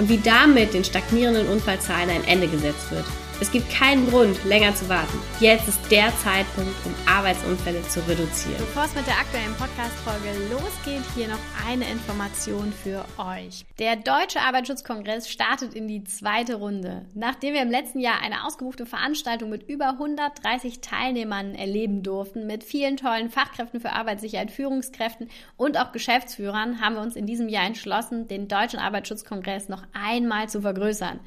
und wie damit den stagnierenden Unfallzahlen ein Ende gesetzt wird. Es gibt keinen Grund, länger zu warten. Jetzt ist der Zeitpunkt, um Arbeitsunfälle zu reduzieren. Bevor es mit der aktuellen Podcast-Folge losgeht, hier noch eine Information für euch. Der Deutsche Arbeitsschutzkongress startet in die zweite Runde. Nachdem wir im letzten Jahr eine ausgebuchte Veranstaltung mit über 130 Teilnehmern erleben durften, mit vielen tollen Fachkräften für Arbeitssicherheit, Führungskräften und auch Geschäftsführern, haben wir uns in diesem Jahr entschlossen, den Deutschen Arbeitsschutzkongress noch einmal zu vergrößern.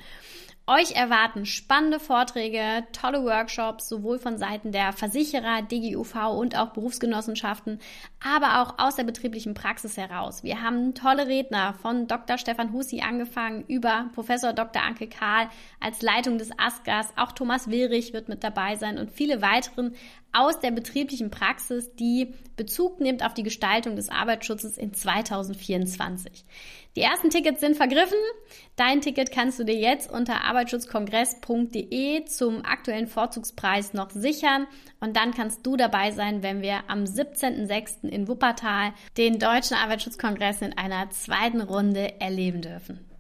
Euch erwarten spannende Vorträge, tolle Workshops, sowohl von Seiten der Versicherer, DGUV und auch Berufsgenossenschaften, aber auch aus der betrieblichen Praxis heraus. Wir haben tolle Redner von Dr. Stefan Hussi angefangen über Professor Dr. Anke Karl als Leitung des ASGAS. Auch Thomas Willrich wird mit dabei sein und viele weiteren aus der betrieblichen Praxis, die Bezug nimmt auf die Gestaltung des Arbeitsschutzes in 2024. Die ersten Tickets sind vergriffen. Dein Ticket kannst du dir jetzt unter arbeitsschutzkongress.de zum aktuellen Vorzugspreis noch sichern und dann kannst du dabei sein, wenn wir am 17.06. in Wuppertal den Deutschen Arbeitsschutzkongress in einer zweiten Runde erleben dürfen.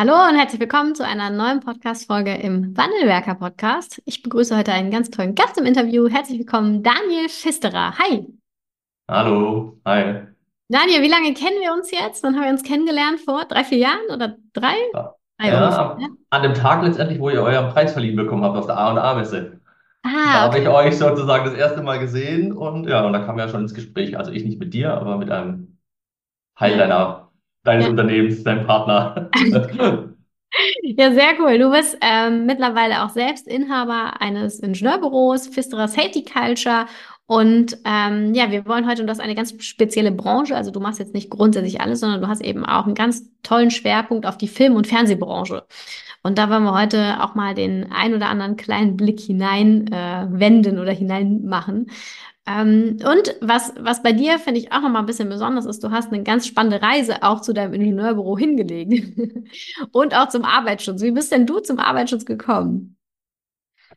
Hallo und herzlich willkommen zu einer neuen Podcast-Folge im Wandelwerker Podcast. Ich begrüße heute einen ganz tollen Gast im Interview. Herzlich willkommen, Daniel Pfisterer. Hi. Hallo, hi. Daniel, wie lange kennen wir uns jetzt? Dann haben wir uns kennengelernt vor drei, vier Jahren oder drei? Ja, drei ja ungefähr, an dem Tag letztendlich, wo ihr euren Preis verliehen bekommen habt auf der A&A-Messe. Ah, da habe ich euch sozusagen das erste Mal gesehen und ja, und da kam ja schon ins Gespräch. Also ich nicht mit dir, aber mit einem Teil deiner deines ja. Unternehmens, deinem Partner. Ja, sehr cool. Du bist ähm, mittlerweile auch selbst Inhaber eines Ingenieurbüros, Pfisterer Safety Culture. Und ähm, ja, wir wollen heute, und das ist eine ganz spezielle Branche, also du machst jetzt nicht grundsätzlich alles, sondern du hast eben auch einen ganz tollen Schwerpunkt auf die Film- und Fernsehbranche. Und da wollen wir heute auch mal den ein oder anderen kleinen Blick hinein äh, wenden oder hinein machen. Ähm, und was, was bei dir, finde ich, auch nochmal ein bisschen besonders ist, du hast eine ganz spannende Reise auch zu deinem Ingenieurbüro hingelegt und auch zum Arbeitsschutz. Wie bist denn du zum Arbeitsschutz gekommen?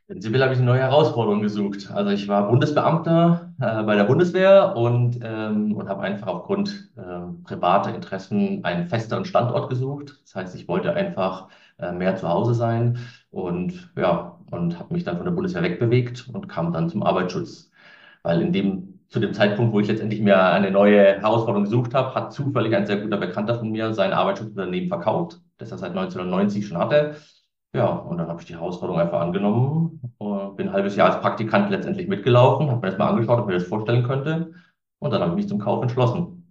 Prinzipiell habe ich eine neue Herausforderung gesucht. Also ich war Bundesbeamter äh, bei der Bundeswehr und, ähm, und habe einfach aufgrund äh, privater Interessen einen festeren Standort gesucht. Das heißt, ich wollte einfach äh, mehr zu Hause sein und ja, und habe mich dann von der Bundeswehr wegbewegt und kam dann zum Arbeitsschutz weil in dem, zu dem Zeitpunkt, wo ich letztendlich mir eine neue Herausforderung gesucht habe, hat zufällig ein sehr guter Bekannter von mir sein Arbeitsschutzunternehmen verkauft, das er seit 1990 schon hatte. Ja, und dann habe ich die Herausforderung einfach angenommen, bin ein halbes Jahr als Praktikant letztendlich mitgelaufen, habe mir das mal angeschaut, ob ich mir das vorstellen könnte. Und dann habe ich mich zum Kauf entschlossen.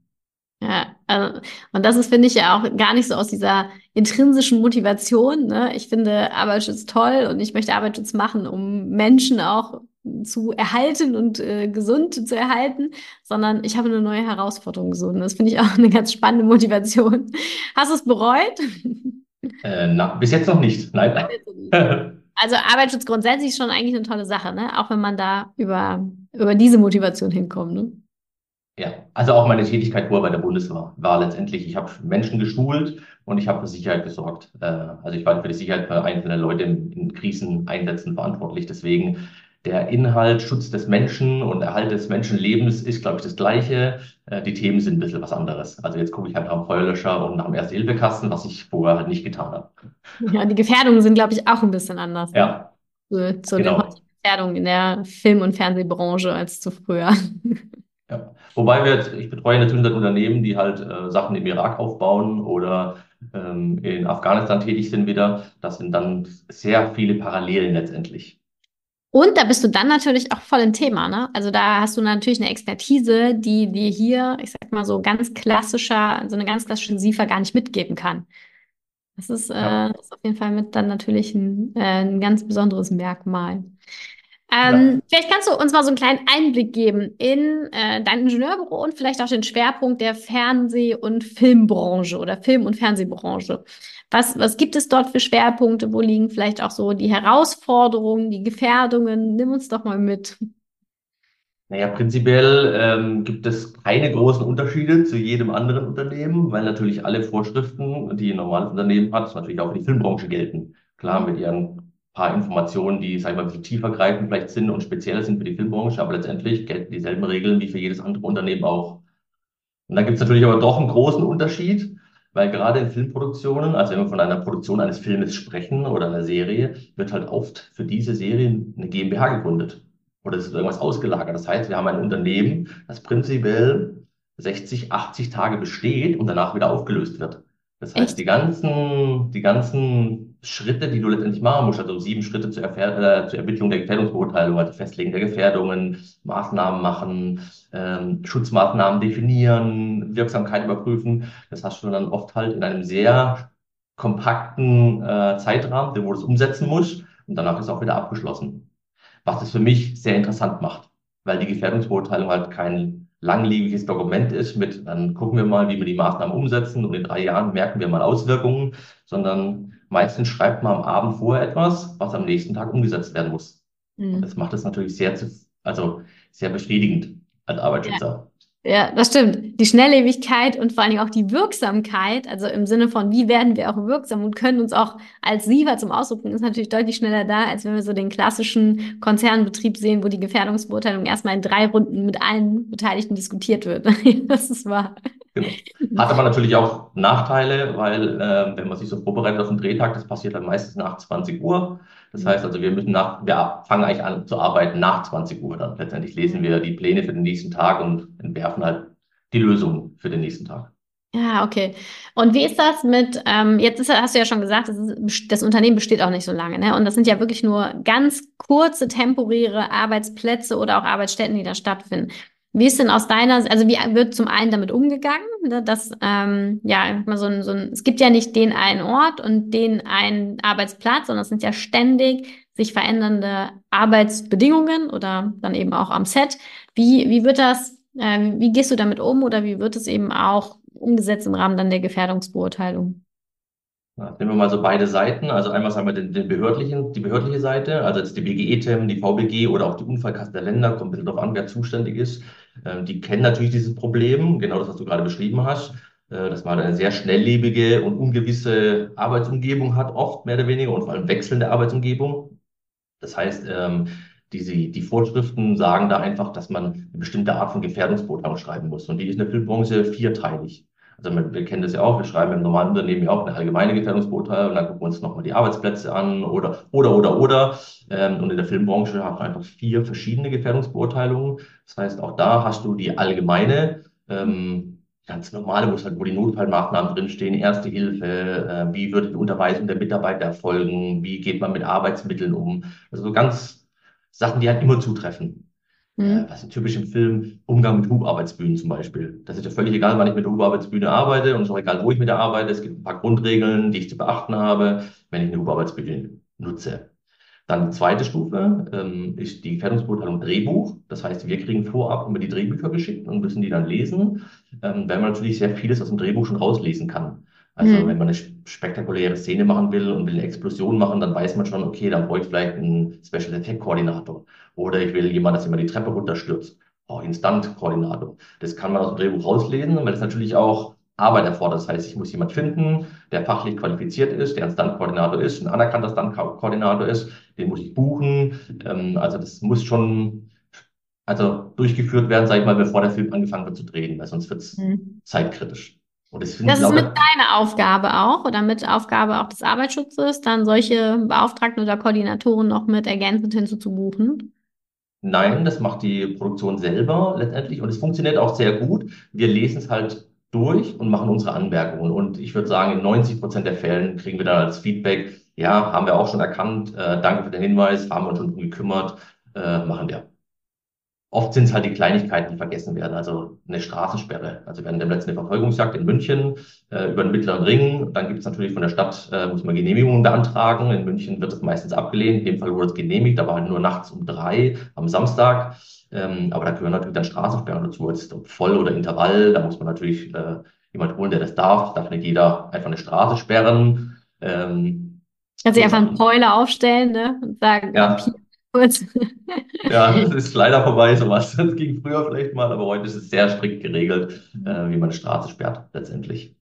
Ja, also, und das ist, finde ich, ja auch gar nicht so aus dieser intrinsischen Motivation. Ne? Ich finde Arbeitsschutz toll und ich möchte Arbeitsschutz machen, um Menschen auch zu erhalten und äh, gesund zu erhalten, sondern ich habe eine neue Herausforderung gesucht. Das finde ich auch eine ganz spannende Motivation. Hast du es bereut? Äh, na, bis jetzt noch nicht. Nein. Also Arbeitsschutz grundsätzlich ist schon eigentlich eine tolle Sache, ne? Auch wenn man da über, über diese Motivation hinkommt. Ne? Ja, also auch meine Tätigkeit vorher bei der Bundeswehr war letztendlich, ich habe Menschen geschult und ich habe für Sicherheit gesorgt. Äh, also ich war für die Sicherheit für einzelne Leute in, in Kriseneinsätzen verantwortlich. Deswegen der Inhalt, Schutz des Menschen und Erhalt des Menschenlebens ist, glaube ich, das Gleiche. Äh, die Themen sind ein bisschen was anderes. Also jetzt gucke ich halt nach dem Feuerlöscher und nach dem Erste-Hilfe-Kasten, was ich vorher halt nicht getan habe. Ja, die Gefährdungen sind, glaube ich, auch ein bisschen anders. Ja. Ne? Zu, zu genau. den Gefährdungen in der Film- und Fernsehbranche als zu früher. Ja. Wobei wir jetzt, ich betreue natürlich Unternehmen, die halt äh, Sachen im Irak aufbauen oder ähm, in Afghanistan tätig sind wieder. Das sind dann sehr viele Parallelen letztendlich. Und da bist du dann natürlich auch voll im Thema, ne? Also da hast du natürlich eine Expertise, die dir hier, ich sag mal so ganz klassischer, so eine ganz klassische SIFA gar nicht mitgeben kann. Das ist, äh, das ist auf jeden Fall mit dann natürlich ein, äh, ein ganz besonderes Merkmal. Ähm, ja. Vielleicht kannst du uns mal so einen kleinen Einblick geben in äh, dein Ingenieurbüro und vielleicht auch den Schwerpunkt der Fernseh- und Filmbranche oder Film- und Fernsehbranche. Was, was gibt es dort für Schwerpunkte? Wo liegen vielleicht auch so die Herausforderungen, die Gefährdungen? Nimm uns doch mal mit. Naja, prinzipiell ähm, gibt es keine großen Unterschiede zu jedem anderen Unternehmen, weil natürlich alle Vorschriften, die ein normales Unternehmen hat, natürlich auch für die Filmbranche gelten. Klar, mit ihren paar Informationen, die, sag ich mal, ein bisschen tiefergreifend vielleicht sind und spezieller sind für die Filmbranche, aber letztendlich gelten dieselben Regeln wie für jedes andere Unternehmen auch. Und dann gibt es natürlich aber doch einen großen Unterschied, weil gerade in Filmproduktionen, also wenn wir von einer Produktion eines Filmes sprechen oder einer Serie, wird halt oft für diese Serie eine GmbH gegründet oder es ist irgendwas ausgelagert. Das heißt, wir haben ein Unternehmen, das prinzipiell 60, 80 Tage besteht und danach wieder aufgelöst wird. Das heißt, Echt? die ganzen, die ganzen Schritte, die du letztendlich machen musst, also sieben Schritte zur, Erfer äh, zur Ermittlung der Gefährdungsbeurteilung, also Festlegen der Gefährdungen, Maßnahmen machen, ähm, Schutzmaßnahmen definieren, Wirksamkeit überprüfen, das hast du dann oft halt in einem sehr kompakten äh, Zeitrahmen, wo du es umsetzen musst und danach ist auch wieder abgeschlossen was es für mich sehr interessant macht, weil die Gefährdungsbeurteilung halt kein langlebiges Dokument ist mit, dann gucken wir mal, wie wir die Maßnahmen umsetzen und in drei Jahren merken wir mal Auswirkungen, sondern meistens schreibt man am Abend vorher etwas, was am nächsten Tag umgesetzt werden muss. Mhm. Das macht es natürlich sehr, also sehr befriedigend als Arbeitsschützer. Ja. Ja, das stimmt. Die Schnelllebigkeit und vor allen Dingen auch die Wirksamkeit, also im Sinne von, wie werden wir auch wirksam und können uns auch als Sieger zum Ausdruck bringen, ist natürlich deutlich schneller da, als wenn wir so den klassischen Konzernbetrieb sehen, wo die Gefährdungsbeurteilung erstmal in drei Runden mit allen Beteiligten diskutiert wird. das ist wahr. Genau. Hat aber natürlich auch Nachteile, weil äh, wenn man sich so vorbereitet auf den Drehtag, das passiert dann meistens nach 20 Uhr. Das heißt also, wir müssen nach, wir fangen eigentlich an zu arbeiten nach 20 Uhr. Dann letztendlich lesen wir die Pläne für den nächsten Tag und entwerfen halt die Lösung für den nächsten Tag. Ja, okay. Und wie ist das mit, ähm, jetzt ist, hast du ja schon gesagt, das, ist, das Unternehmen besteht auch nicht so lange, ne? Und das sind ja wirklich nur ganz kurze temporäre Arbeitsplätze oder auch Arbeitsstätten, die da stattfinden. Wie ist denn aus deiner, also wie wird zum einen damit umgegangen, ne, dass ähm, ja so ein, so ein, es gibt ja nicht den einen Ort und den einen Arbeitsplatz, sondern es sind ja ständig sich verändernde Arbeitsbedingungen oder dann eben auch am Set. Wie wie wird das, äh, wie gehst du damit um oder wie wird es eben auch umgesetzt im Rahmen dann der Gefährdungsbeurteilung? Nehmen wir mal so beide Seiten. Also einmal sagen wir den, den behördlichen, die behördliche Seite, also jetzt die BGE-TEM, die VBG oder auch die Unfallkasse der Länder, kommt ein bisschen darauf an, wer zuständig ist. Ähm, die kennen natürlich dieses Problem, genau das, was du gerade beschrieben hast, äh, dass man eine sehr schnelllebige und ungewisse Arbeitsumgebung hat, oft mehr oder weniger und vor allem wechselnde Arbeitsumgebung. Das heißt, ähm, diese, die Vorschriften sagen da einfach, dass man eine bestimmte Art von Gefährdungsbeurteilung schreiben muss. Und die ist in der Filmbranche vierteilig. Also wir, kennen das ja auch, wir schreiben im normalen Unternehmen ja auch eine allgemeine Gefährdungsbeurteilung, dann gucken wir uns nochmal die Arbeitsplätze an oder, oder, oder, oder. Ähm, und in der Filmbranche haben wir einfach vier verschiedene Gefährdungsbeurteilungen. Das heißt, auch da hast du die allgemeine, ähm, ganz normale, wo, halt, wo die Notfallmaßnahmen drinstehen, Erste Hilfe, äh, wie wird die Unterweisung der Mitarbeiter erfolgen, wie geht man mit Arbeitsmitteln um. Also so ganz Sachen, die halt immer zutreffen. Mhm. Was ist typisch im Film? Umgang mit Hubarbeitsbühnen zum Beispiel. Das ist ja völlig egal, wann ich mit der Hubarbeitsbühne arbeite und es ist auch egal, wo ich mit der arbeite. Es gibt ein paar Grundregeln, die ich zu beachten habe, wenn ich eine Hubarbeitsbühne nutze. Dann die zweite Stufe ähm, ist die Gefährdungsbeurteilung Drehbuch. Das heißt, wir kriegen vorab immer die Drehbücher geschickt und müssen die dann lesen, ähm, weil man natürlich sehr vieles aus dem Drehbuch schon rauslesen kann. Also mhm. wenn man eine spektakuläre Szene machen will und will eine Explosion machen, dann weiß man schon, okay, dann brauche ich vielleicht einen Special Effect Koordinator. Oder ich will jemanden, dass jemand die Treppe runterstürzt. Oh, Instant Koordinator. Das kann man aus dem Drehbuch rauslesen, weil das natürlich auch Arbeit erfordert. Das heißt, ich muss jemand finden, der fachlich qualifiziert ist, der ein Stunt-Koordinator ist, ein anerkannter Stunt-Koordinator ist, den muss ich buchen. Ähm, also das muss schon also durchgeführt werden, sag ich mal, bevor der Film angefangen wird zu drehen, weil sonst wird es mhm. zeitkritisch. Und das, das ist mit deiner Aufgabe auch oder mit Aufgabe auch des Arbeitsschutzes, dann solche Beauftragten oder Koordinatoren noch mit ergänzend hinzuzubuchen? Nein, das macht die Produktion selber letztendlich und es funktioniert auch sehr gut. Wir lesen es halt durch und machen unsere Anmerkungen. Und ich würde sagen, in 90 Prozent der Fällen kriegen wir dann als Feedback, ja, haben wir auch schon erkannt, äh, danke für den Hinweis, haben wir uns schon gekümmert, äh, machen wir. Oft sind es halt die Kleinigkeiten, die vergessen werden. Also eine Straßensperre. Also während dem letzten Verfolgungsjagd in München äh, über den Mittleren Ring. Dann gibt es natürlich von der Stadt, äh, muss man Genehmigungen beantragen. In München wird es meistens abgelehnt. In dem Fall wurde es genehmigt, aber halt nur nachts um drei am Samstag. Ähm, aber da gehören natürlich dann Straßensperren dazu. Jetzt ob voll oder Intervall, da muss man natürlich äh, jemand holen, der das darf. Darf nicht jeder einfach eine Straße sperren. Ähm, du einfach einen Broiler aufstellen, ne? Und sagen, ja. hier, kurz. Ja, das ist leider vorbei, sowas. Das ging früher vielleicht mal, aber heute ist es sehr strikt geregelt, äh, wie man eine Straße sperrt, letztendlich.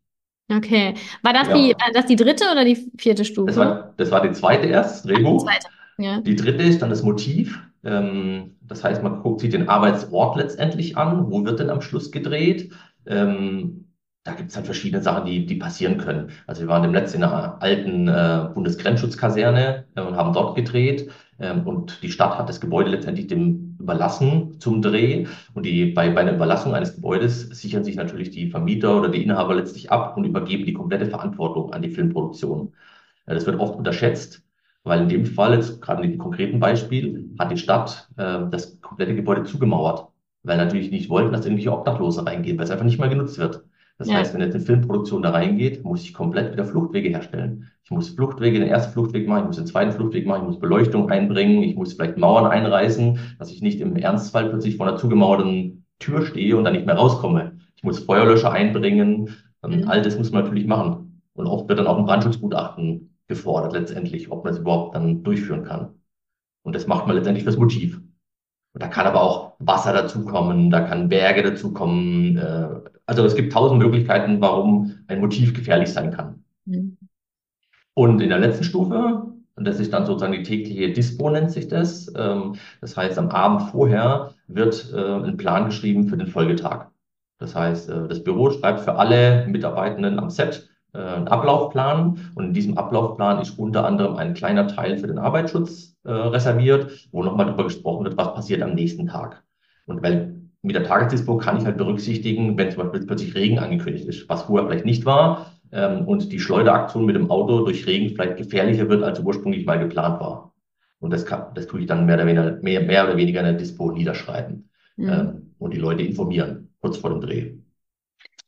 Okay. War das Ja. die, war das die dritte oder die vierte Stufe? Das war, das war die zweite erst, das Die Drehbuch. zweite. Ja. Die dritte ist dann das Motiv. Ähm, das heißt, man guckt sich den Arbeitsort letztendlich an. Wo wird denn am Schluss gedreht? Ähm, da gibt es halt verschiedene Sachen, die, die passieren können. Also wir waren im letzten in einer alten äh, Bundesgrenzschutzkaserne äh, und haben dort gedreht. Ähm, und die Stadt hat das Gebäude letztendlich dem überlassen zum Dreh. Und die, bei, bei einer Überlassung eines Gebäudes sichern sich natürlich die Vermieter oder die Inhaber letztlich ab und übergeben die komplette Verantwortung an die Filmproduktion. Ja, das wird oft unterschätzt. Weil in dem Fall, jetzt gerade in dem konkreten Beispiel, hat die Stadt äh, das komplette Gebäude zugemauert, weil natürlich nicht wollten, dass irgendwelche Obdachlose reingehen, weil es einfach nicht mehr genutzt wird. Das Ja. heißt, wenn jetzt eine Filmproduktion da reingeht, muss ich komplett wieder Fluchtwege herstellen. Ich muss Fluchtwege, den ersten Fluchtweg machen, ich muss den zweiten Fluchtweg machen, ich muss Beleuchtung einbringen, ich muss vielleicht Mauern einreißen, dass ich nicht im Ernstfall plötzlich vor einer zugemauerten Tür stehe und dann nicht mehr rauskomme. Ich muss Feuerlöscher einbringen, ähm, Mhm. all das muss man natürlich machen. Und oft wird dann auch ein Brandschutzgutachten gefordert letztendlich, ob man es überhaupt dann durchführen kann. Und das macht man letztendlich fürs Motiv. Und da kann aber auch Wasser dazukommen, da kann Berge dazukommen. Äh, also es gibt tausend Möglichkeiten, warum ein Motiv gefährlich sein kann. Mhm. Und in der letzten Stufe, und das ist dann sozusagen die tägliche Dispo, nennt sich das. Ähm, das heißt, am Abend vorher wird äh, ein Plan geschrieben für den Folgetag. Das heißt, äh, das Büro schreibt für alle Mitarbeitenden am Set äh, einen Ablaufplan. Und in diesem Ablaufplan ist unter anderem ein kleiner Teil für den Arbeitsschutz äh, reserviert, wo nochmal darüber gesprochen wird, was passiert am nächsten Tag. Und weil mit der Tagesdispo kann ich halt berücksichtigen, wenn zum Beispiel plötzlich Regen angekündigt ist, was vorher vielleicht nicht war, ähm, und die Schleuderaktion mit dem Auto durch Regen vielleicht gefährlicher wird, als ursprünglich mal geplant war. Und das kann, das tue ich dann mehr oder weniger, mehr, mehr oder weniger in der Dispo niederschreiben, Mhm. ähm, und die Leute informieren, kurz vor dem Dreh.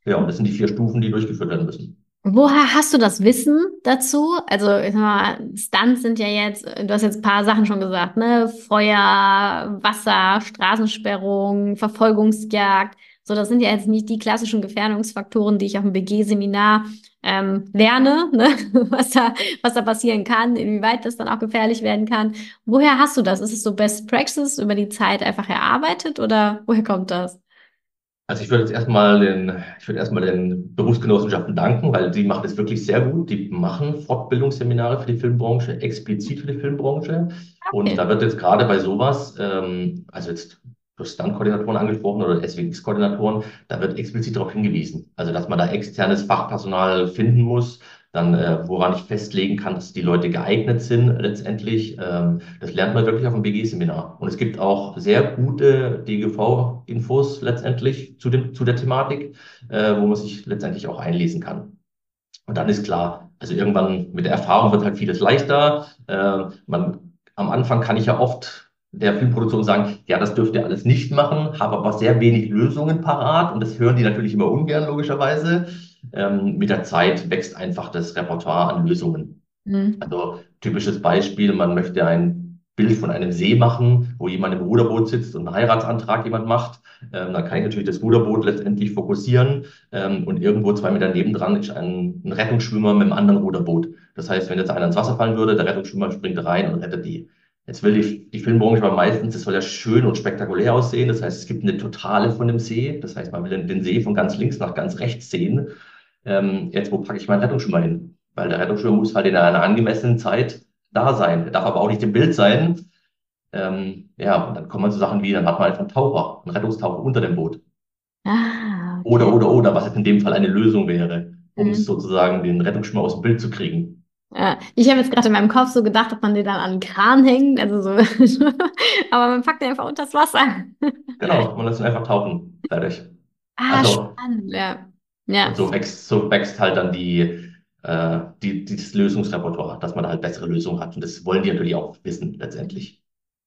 Ja, und das sind die vier Stufen, die durchgeführt werden müssen. Woher hast du das Wissen dazu? Also, ich sag mal, Stunts sind ja jetzt, du hast jetzt ein paar Sachen schon gesagt, ne? Feuer, Wasser, Straßensperrung, Verfolgungsjagd. So, das sind ja jetzt nicht die klassischen Gefährdungsfaktoren, die ich auf dem BG-Seminar ähm, lerne, ne? Was da, was da passieren kann, inwieweit das dann auch gefährlich werden kann. Woher hast du das? Ist es so Best Practice über die Zeit einfach erarbeitet oder woher kommt das? Also ich würde jetzt erstmal den, ich würde erstmal den Berufsgenossenschaften danken, weil die machen das wirklich sehr gut. Die machen Fortbildungsseminare für die Filmbranche, explizit für die Filmbranche. Und Okay. da wird jetzt gerade bei sowas, ähm, also jetzt Stunt-Koordinatoren angesprochen oder SWX-Koordinatoren, da wird explizit darauf hingewiesen. Also dass man da externes Fachpersonal finden muss, dann äh, woran ich festlegen kann, dass die Leute geeignet sind letztendlich. Ähm, das lernt man wirklich auf dem BG-Seminar. Und es gibt auch sehr gute DGV-Infos letztendlich zu dem, zu der Thematik, äh, wo man sich letztendlich auch einlesen kann. Und dann ist klar, also irgendwann mit der Erfahrung wird halt vieles leichter. Äh, man, am Anfang kann ich ja oft der Filmproduktion sagen, ja, das dürft ihr alles nicht machen, habe aber sehr wenig Lösungen parat und das hören die natürlich immer ungern, logischerweise. Ähm, mit der Zeit wächst einfach das Repertoire an Lösungen. Mhm. Also typisches Beispiel, man möchte ein Bild von einem See machen, wo jemand im Ruderboot sitzt und einen Heiratsantrag jemand macht. Ähm, dann kann ich natürlich das Ruderboot letztendlich fokussieren ähm, und irgendwo zwei Meter nebendran ist ein, ein Rettungsschwimmer mit einem anderen Ruderboot. Das heißt, wenn jetzt einer ins Wasser fallen würde, der Rettungsschwimmer springt rein und rettet die. Jetzt will die, die Filmbranche aber meistens, das soll ja schön und spektakulär aussehen. Das heißt, es gibt eine Totale von dem See. Das heißt, man will den See von ganz links nach ganz rechts sehen. Ähm, jetzt, wo packe ich meinen Rettungsschwimmer hin? Weil der Rettungsschwimmer muss halt in einer angemessenen Zeit da sein. Der darf aber auch nicht im Bild sein. Ähm, ja, und dann kommen wir zu Sachen wie, dann hat man einfach einen Taucher, einen Rettungstaucher unter dem Boot. Ah, okay. Oder, oder, oder, was jetzt in dem Fall eine Lösung wäre, um Mhm. sozusagen den Rettungsschwimmer aus dem Bild zu kriegen. Ja, ich habe jetzt gerade in meinem Kopf so gedacht, ob man den dann an einen Kran hängt, also so, aber man packt den einfach unter das Wasser. Genau, man lässt ihn einfach tauchen. Fertig. Ah, Also, spannend, ja. Ja, und so wächst, so wächst halt dann die, äh, die, dieses Lösungsrepertoire, dass man halt bessere Lösungen hat. Und das wollen die natürlich auch wissen, letztendlich.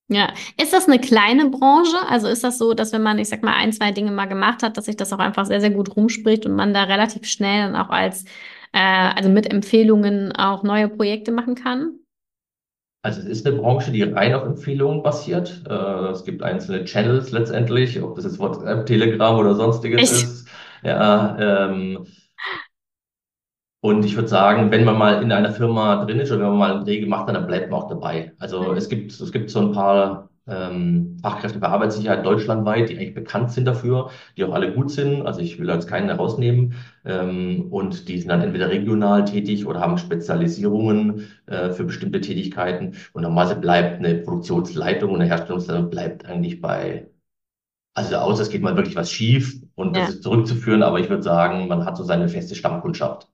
Ja, ist das eine kleine Branche? Also ist das so, dass wenn man, ich sag mal, ein, zwei Dinge mal gemacht hat, dass sich das auch einfach sehr, sehr gut rumspricht und man da relativ schnell dann auch als, äh, also mit Empfehlungen auch neue Projekte machen kann? Also es ist eine Branche, die rein auf Empfehlungen basiert. Äh, es gibt einzelne Channels letztendlich, ob das jetzt WhatsApp, Telegram oder sonstiges Echt? ist. Ja, ähm, und ich würde sagen, wenn man mal in einer Firma drin ist oder wenn man mal einen Dreh gemacht hat, dann bleibt man auch dabei. Also es gibt, es gibt so ein paar ähm, Fachkräfte für Arbeitssicherheit deutschlandweit, die eigentlich bekannt sind dafür, die auch alle gut sind. Also ich will jetzt keinen herausnehmen. Ähm, und die sind dann entweder regional tätig oder haben Spezialisierungen äh, für bestimmte Tätigkeiten. Und normalerweise bleibt eine Produktionsleitung und eine Herstellungsleitung bleibt eigentlich bei also außer es geht mal wirklich was schief und das Ja, ist zurückzuführen, aber ich würde sagen, man hat so seine feste Stammkundschaft,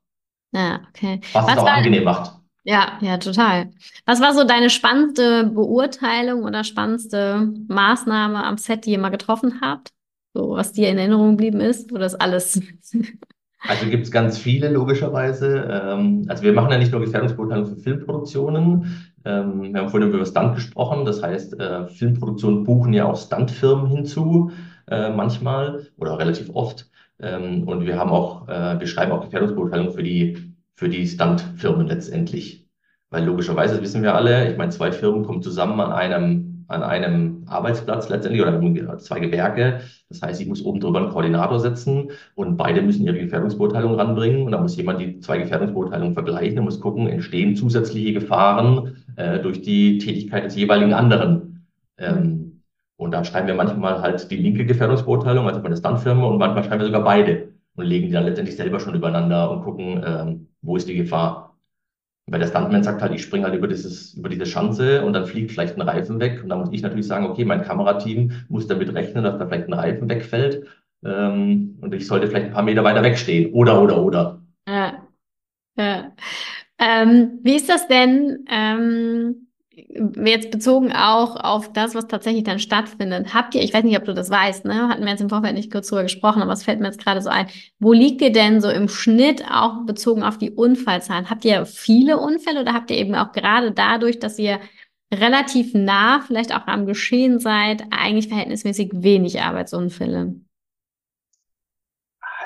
ja, okay. was es Was auch war, angenehm macht. ja, ja, total. Was war so deine spannendste Beurteilung oder spannendste Maßnahme am Set, die ihr mal getroffen habt? So, was dir in Erinnerung geblieben ist? Oder ist alles? Also gibt es ganz viele, logischerweise. Ähm, also wir machen ja nicht nur Gefährdungsbeurteilung für Filmproduktionen. Ähm, wir haben vorhin über Stunt gesprochen. Das heißt, äh, Filmproduktionen buchen ja auch Stuntfirmen hinzu, äh, manchmal oder relativ oft. Ähm, und wir haben auch, äh, wir schreiben auch Gefährdungsbeurteilung für die, für die Stuntfirmen letztendlich. Weil logischerweise das wissen wir alle, ich meine, zwei Firmen kommen zusammen an einem, an einem Arbeitsplatz letztendlich oder zwei Gewerke. Das heißt, ich muss oben drüber einen Koordinator setzen und beide müssen ihre Gefährdungsbeurteilung ranbringen. Und da muss jemand die zwei Gefährdungsbeurteilungen vergleichen und muss gucken, entstehen zusätzliche Gefahren äh, durch die Tätigkeit des jeweiligen anderen. Ähm, und dann schreiben wir manchmal halt die linke Gefährdungsbeurteilung, also bei der Stuntfirma, und manchmal schreiben wir sogar beide und legen die dann letztendlich selber schon übereinander und gucken, ähm, wo ist die Gefahr. Weil der Stuntman sagt halt, ich springe halt über dieses, über diese Schanze und dann fliegt vielleicht ein Reifen weg. Und dann muss ich natürlich sagen, okay, mein Kamerateam muss damit rechnen, dass da vielleicht ein Reifen wegfällt. Ähm, und ich sollte vielleicht ein paar Meter weiter wegstehen. Oder, oder, oder. Ja, ja. Ähm, wie ist das denn, ähm, jetzt bezogen auch auf das, was tatsächlich dann stattfindet? Habt ihr, ich weiß nicht, ob du das weißt, ne? Hatten wir jetzt im Vorfeld nicht kurz drüber gesprochen, aber es fällt mir jetzt gerade so ein. Wo liegt ihr denn so im Schnitt auch bezogen auf die Unfallzahlen? Habt ihr viele Unfälle oder habt ihr eben auch gerade dadurch, dass ihr relativ nah vielleicht auch am Geschehen seid, eigentlich verhältnismäßig wenig Arbeitsunfälle?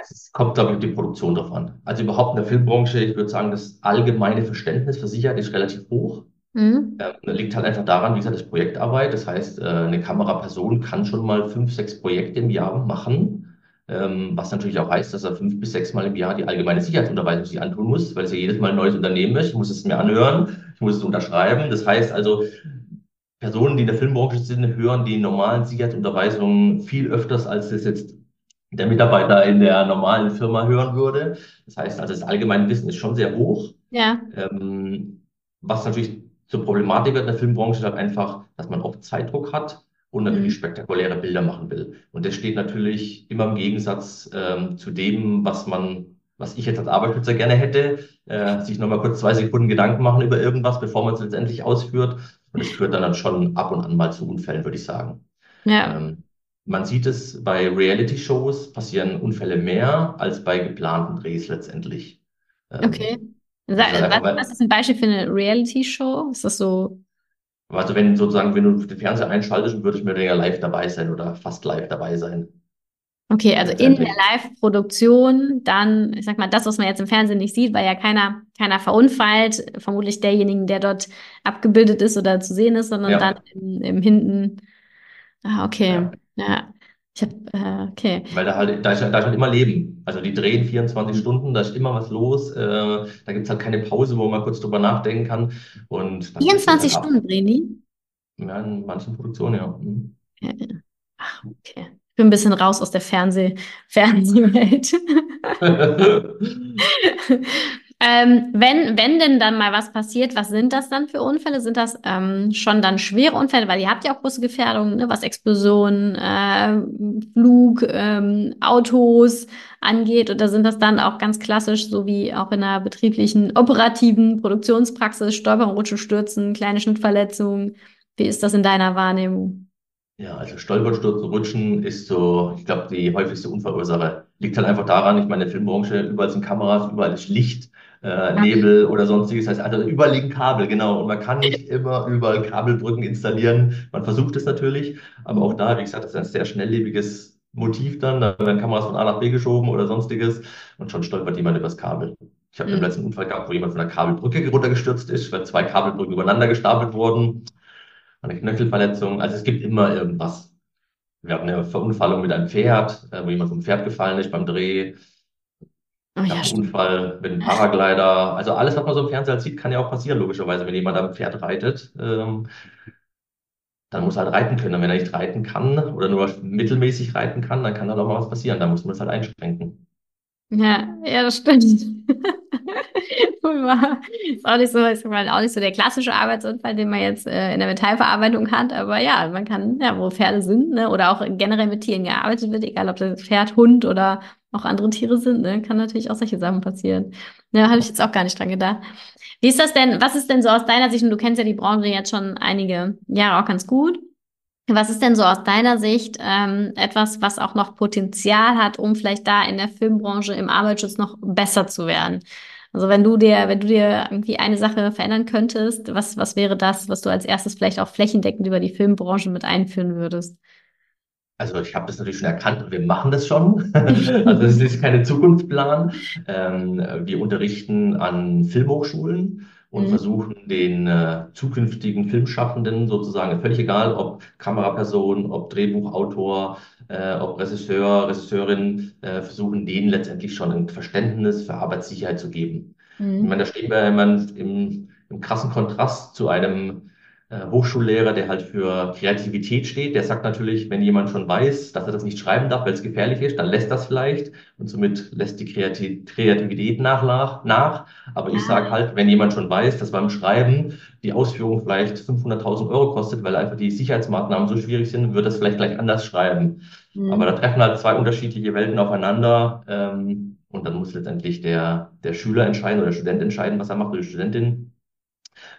Es kommt, glaube ich, auf die Produktion an. Also überhaupt in der Filmbranche, ich würde sagen, das allgemeine Verständnis für Sicherheit ist relativ hoch. Mhm. Ähm, liegt halt einfach daran, wie gesagt, das Projektarbeit. Das heißt, äh, eine Kameraperson kann schon mal fünf, sechs Projekte im Jahr machen, ähm, was natürlich auch heißt, dass er fünf bis sechs Mal im Jahr die allgemeine Sicherheitsunterweisung sich antun muss, weil es ja jedes Mal ein neues Unternehmen ist. Ich muss es mir anhören, ich muss es unterschreiben. Das heißt also, Personen, die in der Filmbranche sind, hören die normalen Sicherheitsunterweisungen viel öfters, als das jetzt der Mitarbeiter in der normalen Firma hören würde. Das heißt also, das allgemeine Wissen ist schon sehr hoch. Ja. Ähm, was natürlich zur Problematik in der Filmbranche ist halt einfach, dass man oft Zeitdruck hat und natürlich Mhm. spektakuläre Bilder machen will. Und das steht natürlich immer im Gegensatz ähm, zu dem, was man, was ich jetzt als Arbeitsschützer gerne hätte, äh, sich nochmal kurz zwei Sekunden Gedanken machen über irgendwas, bevor man es letztendlich ausführt. Und es führt dann, dann schon ab und an mal zu Unfällen, würde ich sagen. Ja. Ähm, man sieht es bei Reality-Shows passieren Unfälle mehr als bei geplanten Drehs letztendlich. Okay. Ähm, Sa- ist halt einfach Was, was ist ein Beispiel für eine Reality-Show? Ist das so? also wenn sozusagen, wenn du den Fernseher einschaltest, würde ich mir ja live dabei sein oder fast live dabei sein, Okay, also in der. Live-Produktion dann, ich sag mal, das, was man jetzt im Fernsehen nicht sieht, weil ja keiner, keiner verunfallt, vermutlich derjenigen, der dort abgebildet ist oder zu sehen ist, sondern dann Ja, im, im Hinten. Ah, okay. ja. Ja. Ich hab, äh, okay. Weil da halt, da ist, da ist halt immer Leben. Also die drehen 24 Stunden, da ist immer was los. Äh, da gibt's halt keine Pause, wo man kurz drüber nachdenken kann. Und dann bricht man 24 halt ab. Stunden drehen die? Ja, in manchen Produktionen, ja. Mhm. Ja. Ach, okay. Ich bin ein bisschen raus aus der Fernseh Fernsehwelt. Ähm, wenn, wenn denn dann mal was passiert, was sind das dann für Unfälle? Sind das ähm, schon dann schwere Unfälle? Weil ihr habt ja auch große Gefährdungen, ne, was Explosionen, äh, Flug, ähm, Autos angeht. Oder sind das dann auch ganz klassisch, so wie auch in einer betrieblichen, operativen Produktionspraxis, Stolpern, Rutschen, Stürzen, kleine Schnittverletzungen? Wie ist das in deiner Wahrnehmung? Ja, also Stolpern, Stürzen, Rutschen ist so, ich glaube, die häufigste Unfallursache liegt halt einfach daran, ich meine, in der Filmbranche, überall sind Kameras, überall ist Licht, äh, Nebel oder sonstiges. Das heißt, also überall liegen Kabel, genau. Und man kann nicht immer überall Kabelbrücken installieren. Man versucht es natürlich, aber auch da, wie gesagt, das ist ein sehr schnelllebiges Motiv dann. Da werden Kameras von A nach B geschoben oder sonstiges und schon stolpert jemand übers Kabel. Ich habe mhm. den letzten Unfall gehabt, wo jemand von der Kabelbrücke runtergestürzt ist, weil zwei Kabelbrücken übereinander gestapelt wurden. Eine Knöchelverletzung. Also es gibt immer irgendwas. Wir hatten eine Verunfallung mit einem Pferd, äh, wo jemand vom Pferd gefallen ist beim Dreh. Oh, ja, Unfall einem Paraglider. Also alles, was man so im Fernseher sieht, kann ja auch passieren, logischerweise, wenn jemand am Pferd reitet. Ähm, dann muss er halt reiten können. Und wenn er nicht reiten kann oder nur mittelmäßig reiten kann, dann kann da auch mal was passieren. Da muss man es halt einschränken. Ja, ja, das stimmt. ist auch nicht so, ist auch nicht so der klassische Arbeitsunfall, den man jetzt äh, in der Metallverarbeitung hat, aber ja, man kann, ja, wo Pferde sind, ne, oder auch generell mit Tieren gearbeitet wird, egal ob das Pferd, Hund oder auch andere Tiere sind, ne, kann natürlich auch solche Sachen passieren. Ja, habe ich jetzt auch gar nicht dran gedacht. Wie ist das denn, was ist denn so aus deiner Sicht, und du kennst ja die Branche jetzt schon einige Jahre auch ganz gut, was ist denn so aus deiner Sicht ähm, etwas, was auch noch Potenzial hat, um vielleicht da in der Filmbranche im Arbeitsschutz noch besser zu werden? Also wenn du dir, wenn du dir irgendwie eine Sache verändern könntest, was, was wäre das, was du als erstes vielleicht auch flächendeckend über die Filmbranche mit einführen würdest? Also ich habe das natürlich schon erkannt und wir machen das schon. also es ist keine Zukunftsplan. Ähm, wir unterrichten an Filmhochschulen und mhm. versuchen den äh, zukünftigen Filmschaffenden sozusagen, völlig egal, ob Kameraperson, ob Drehbuchautor, äh, ob Regisseur, Regisseurin, äh, versuchen denen letztendlich schon ein Verständnis für Arbeitssicherheit zu geben. Mhm. Ich meine, da stehen wir immer im, im krassen Kontrast zu einem Hochschullehrer, der halt für Kreativität steht, der sagt natürlich, wenn jemand schon weiß, dass er das nicht schreiben darf, weil es gefährlich ist, dann lässt das vielleicht und somit lässt die Kreativität nach. nach. Aber ich sage halt, wenn jemand schon weiß, dass beim Schreiben die Ausführung vielleicht 500.000 Euro kostet, weil einfach die Sicherheitsmaßnahmen so schwierig sind, wird das vielleicht gleich anders schreiben. Mhm. Aber da treffen halt zwei unterschiedliche Welten aufeinander ähm, und dann muss letztendlich der, der Schüler entscheiden oder der Student entscheiden, was er macht oder die Studentin.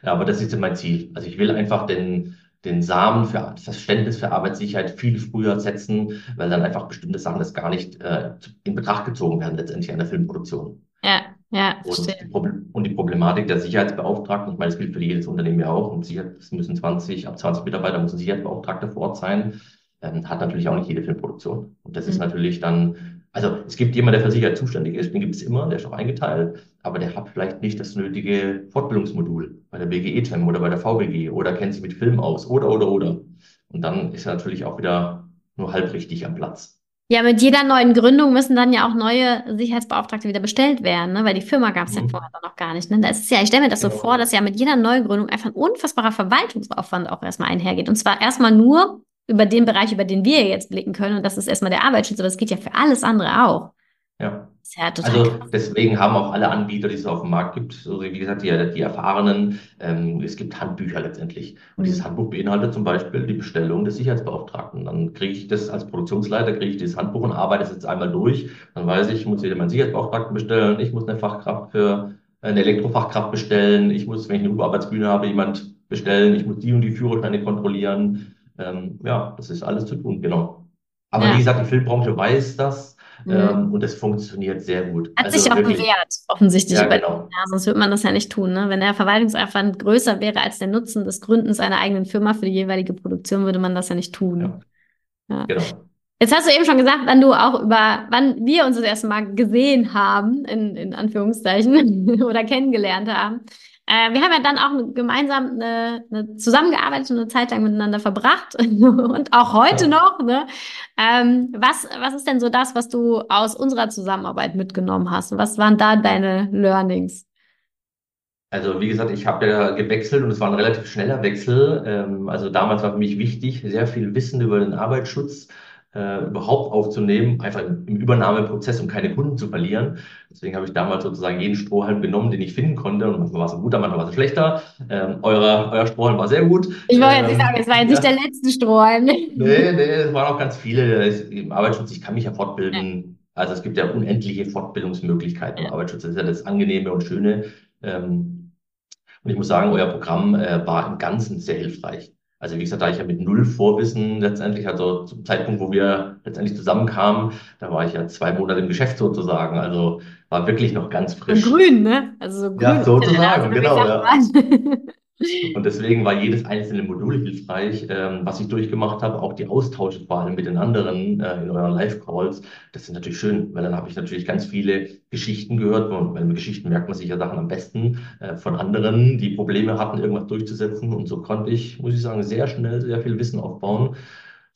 Ja, aber das ist mein Ziel. Also ich will einfach den, den Samen für das Verständnis für Arbeitssicherheit viel früher setzen, weil dann einfach bestimmte Sachen das gar nicht äh, in Betracht gezogen werden, letztendlich an der Filmproduktion. Ja, ja, und die, und die Problematik der Sicherheitsbeauftragten, ich meine, das gilt für jedes Unternehmen ja auch, und es müssen 20, ab 20 Mitarbeiter muss ein Sicherheitsbeauftragter vor Ort sein, ähm, hat natürlich auch nicht jede Filmproduktion. Und das mhm. ist natürlich dann also es gibt jemanden, der für Sicherheit zuständig ist, den gibt es immer, der ist auch eingeteilt, aber der hat vielleicht nicht das nötige Fortbildungsmodul bei der BGE-TEM oder bei der VBG oder kennt sich mit Film aus oder, oder, oder. Und dann ist er natürlich auch wieder nur halb richtig am Platz. Ja, mit jeder neuen Gründung müssen dann ja auch neue Sicherheitsbeauftragte wieder bestellt werden, ne? weil die Firma gab es mhm. ja vorher noch gar nicht. Ne? Das ist ja, ich stelle mir das genau. so vor, dass ja mit jeder Neugründung einfach ein unfassbarer Verwaltungsaufwand auch erstmal einhergeht. Und zwar erstmal nur über den Bereich, über den wir jetzt blicken können. Und das ist erstmal der Arbeitsschutz, aber das geht ja für alles andere auch. Ja. Ja also krass. deswegen haben auch alle Anbieter, die es auf dem Markt gibt, so wie gesagt, die, die Erfahrenen, ähm, es gibt Handbücher letztendlich. Und mhm. dieses Handbuch beinhaltet zum Beispiel die Bestellung des Sicherheitsbeauftragten. Dann kriege ich das als Produktionsleiter, kriege ich dieses Handbuch und arbeite es jetzt einmal durch. Dann weiß ich, ich muss wieder meinen Sicherheitsbeauftragten bestellen, ich muss eine Fachkraft für eine Elektrofachkraft bestellen, ich muss, wenn ich eine Überarbeitsbühne habe, jemand bestellen, ich muss die und die Führerscheine kontrollieren ähm, ja, das ist alles zu tun, genau. Aber ja. wie gesagt, die Filmbranche weiß das mhm. ähm, und es funktioniert sehr gut. Hat also sich auch wirklich, bewährt, offensichtlich. Ja, genau. ja, sonst würde man das ja nicht tun. Ne? Wenn der Verwaltungsaufwand größer wäre als der Nutzen des Gründens einer eigenen Firma für die jeweilige Produktion, würde man das ja nicht tun. Ja. ja. Genau. Jetzt hast du eben schon gesagt, wann du auch über, wann wir uns das erste Mal gesehen haben, in, in Anführungszeichen, oder kennengelernt haben. Äh, wir haben ja dann auch gemeinsam eine, eine zusammengearbeitet und eine Zeit lang miteinander verbracht und auch heute ja. noch. Ne? Ähm, was, was ist denn so das, was du aus unserer Zusammenarbeit mitgenommen hast? was waren da deine Learnings? Also wie gesagt, ich habe ja gewechselt und es war ein relativ schneller Wechsel. Ähm, also damals war für mich wichtig, sehr viel Wissen über den Arbeitsschutz äh, überhaupt aufzunehmen, einfach im, Übernahmeprozess, um keine Kunden zu verlieren. Deswegen habe ich damals sozusagen jeden Strohhalm genommen, den ich finden konnte. Und manchmal war es ein guter, manchmal war es schlechter. Ähm, euer, euer Strohhalm war sehr gut. Ich wollte jetzt nicht ähm, sagen, es war jetzt nicht der letzte Strohhalm. Nee, nee, es waren auch ganz viele. Im Arbeitsschutz, ich kann mich ja fortbilden. Also es gibt ja unendliche Fortbildungsmöglichkeiten im Arbeitsschutz. Das ist ja das Angenehme und Schöne. Ähm, und ich muss sagen, euer Programm äh, war im Ganzen sehr hilfreich. Also wie gesagt, da ich ja mit null Vorwissen letztendlich, also zum Zeitpunkt, wo wir letztendlich zusammenkamen, da war ich ja zwei Monate im Geschäft sozusagen. Also war wirklich noch ganz frisch. Und grün, ne? Also so grün. Ja, sozusagen, genau. Ja. Und deswegen war jedes einzelne Modul hilfreich, ähm, was ich durchgemacht habe, auch die Austausche vor allem mit den anderen äh, in euren Live-Calls. Das ist natürlich schön, weil dann habe ich natürlich ganz viele Geschichten gehört. Und bei Geschichten merkt man sich ja Sachen am besten äh, von anderen, die Probleme hatten, irgendwas durchzusetzen. Und so konnte ich, muss ich sagen, sehr schnell sehr viel Wissen aufbauen,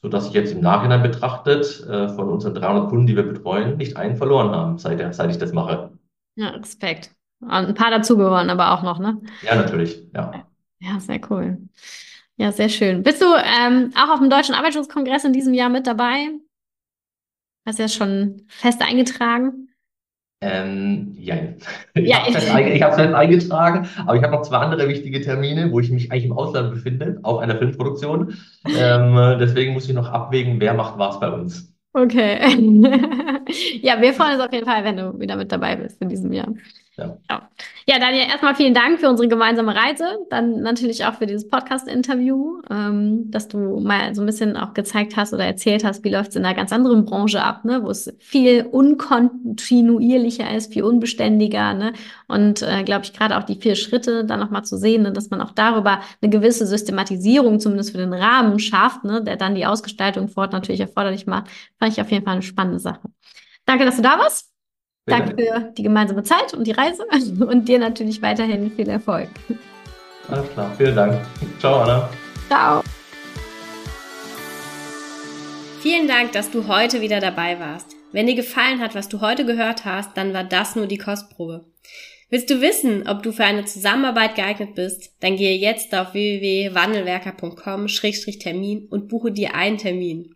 so dass ich jetzt im Nachhinein betrachtet äh, von unseren 300 Kunden, die wir betreuen, nicht einen verloren haben, seit, seit ich das mache. Ja, Respekt. Und ein paar dazugehören aber auch noch, ne? Ja, natürlich, ja. Ja, sehr cool. Ja, sehr schön. Bist du ähm, auch auf dem Deutschen Arbeitsschutzkongress in diesem Jahr mit dabei? Hast du ja schon fest eingetragen? Ähm, ja, ich ja, habe es fest, fest, eingetragen, aber ich habe noch zwei andere wichtige Termine, wo ich mich eigentlich im Ausland befinde, auf einer Filmproduktion. Ähm, deswegen muss ich noch abwägen, wer macht was bei uns. Okay. ja, wir freuen uns auf jeden Fall, wenn du wieder mit dabei bist in diesem Jahr. Ja. ja. Daniel, erstmal vielen Dank für unsere gemeinsame Reise, dann natürlich auch für dieses Podcast-Interview, ähm, dass du mal so ein bisschen auch gezeigt hast oder erzählt hast, wie läuft es in einer ganz anderen Branche ab, ne? wo es viel unkontinuierlicher ist, viel unbeständiger. Ne? Und äh, glaube ich, gerade auch die vier Schritte dann nochmal zu sehen, ne? dass man auch darüber eine gewisse Systematisierung zumindest für den Rahmen schafft, ne? der dann die Ausgestaltung fort natürlich erforderlich macht, fand ich auf jeden Fall eine spannende Sache. Danke, dass du da warst. Danke für die gemeinsame Zeit und die Reise und dir natürlich weiterhin viel Erfolg. Alles klar, vielen Dank. Ciao, Anna. Ciao. Vielen Dank, dass du heute wieder dabei warst. Wenn dir gefallen hat, was du heute gehört hast, dann war das nur die Kostprobe. Willst du wissen, ob du für eine Zusammenarbeit geeignet bist? Dann gehe jetzt auf www.wandelwerker.com-termin und buche dir einen Termin.